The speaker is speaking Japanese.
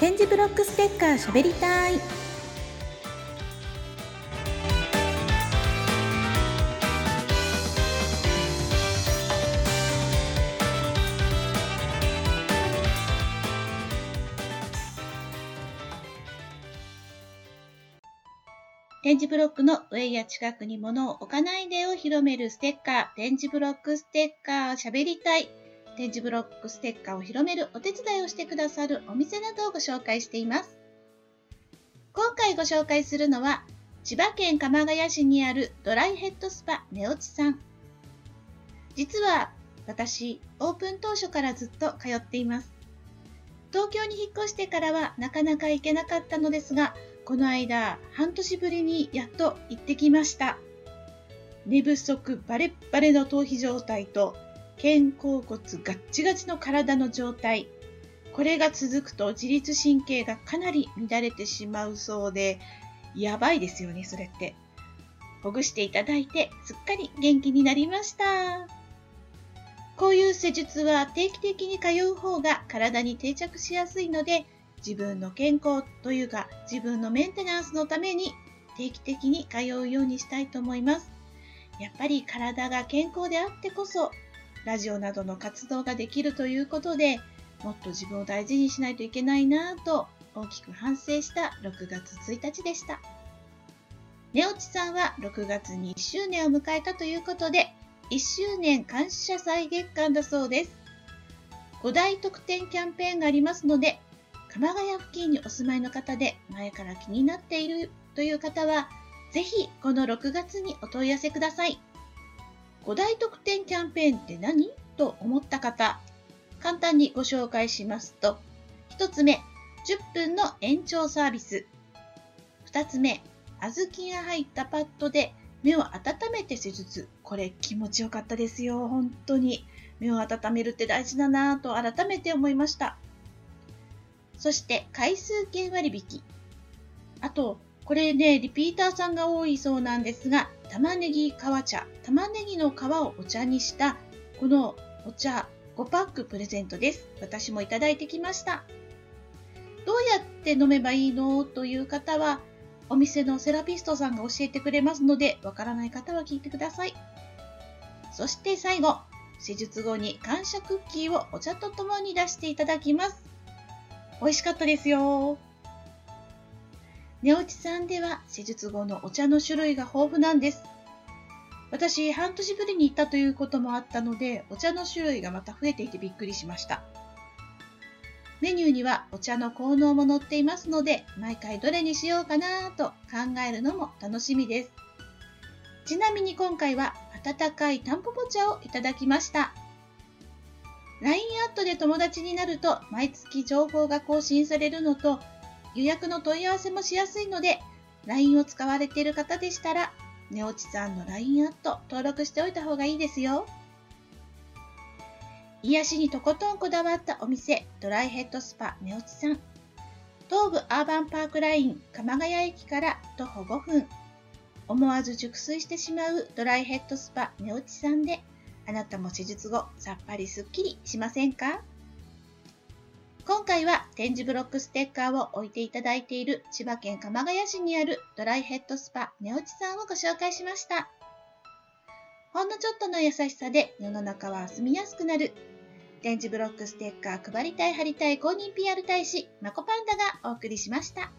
点字ブロックステッカーしゃべりたい点字ブロックの上や近くに物を置かないでを広めるステッカー、点字ブロックステッカーしゃべりたい。点字ブロックステッカーを広めるお手伝いをしてくださるお店などをご紹介しています。今回ご紹介するのは、千葉県鎌ヶ谷市にあるドライヘッドスパネオチさん。実は私、オープン当初からずっと通っています。東京に引っ越してからはなかなか行けなかったのですが、この間、半年ぶりにやっと行ってきました。寝不足バレッバレの頭皮状態と肩甲骨ガッチガチの体の状態。これが続くと自律神経がかなり乱れてしまうそうで、やばいですよね、それって。ほぐしていただいて、すっかり元気になりました。こういう施術は定期的に通う方が体に定着しやすいので、自分の健康というか自分のメンテナンスのために定期的に通うようにしたいと思います。やっぱり体が健康であってこそラジオなどの活動ができるということでもっと自分を大事にしないといけないなぁと大きく反省した6月1日でした。寝落ちさんは6月に1周年を迎えたということで1周年感謝祭月間だそうです。5大特典キャンペーンがありますので熊谷付近にお住まいの方で前から気になっているという方は、ぜひこの6月にお問い合わせください。5大特典キャンペーンって何？と思った方、簡単にご紹介しますと、1つ目、10分の延長サービス。2つ目、小豆が入ったパッドで目を温めて施術。これ気持ちよかったですよ、本当に。目を温めるって大事だなぁと改めて思いました。そして回数券割引。あと、これね、リピーターさんが多いそうなんですが、玉ねぎ皮茶、玉ねぎの皮をお茶にした、このお茶5パックプレゼントです。私もいただいてきました。どうやって飲めばいいの？という方は、お店のセラピストさんが教えてくれますので、わからない方は聞いてください。そして最後、施術後に感謝クッキーをお茶とともに出していただきます。美味しかったですよ。寝落ちさんでは施術後のお茶の種類が豊富なんです。私、半年ぶりに行ったということもあったので、お茶の種類がまた増えていてびっくりしました。メニューにはお茶の効能も載っていますので、毎回どれにしようかなと考えるのも楽しみです。ちなみに今回は温かいタンポポ茶をいただきました。LINE アットで友達になると毎月情報が更新されるのと予約の問い合わせもしやすいので LINE を使われている方でしたら寝落ちさんの LINE アット登録しておいた方がいいですよ。癒しにとことんこだわったお店ドライヘッドスパ寝落ちさん。東武アーバンパークライン鎌ヶ谷駅から徒歩5分。思わず熟睡してしまうドライヘッドスパ寝落ちさんであなたも施術後、さっぱりすっきりしませんか？今回は展示ブロックステッカーを置いていただいている千葉県鎌ケ谷市にあるドライヘッドスパネオチさんをご紹介しました。ほんのちょっとの優しさで世の中は住みやすくなる。展示ブロックステッカー配りたい貼りたい公認 PR 大使、マコパンダがお送りしました。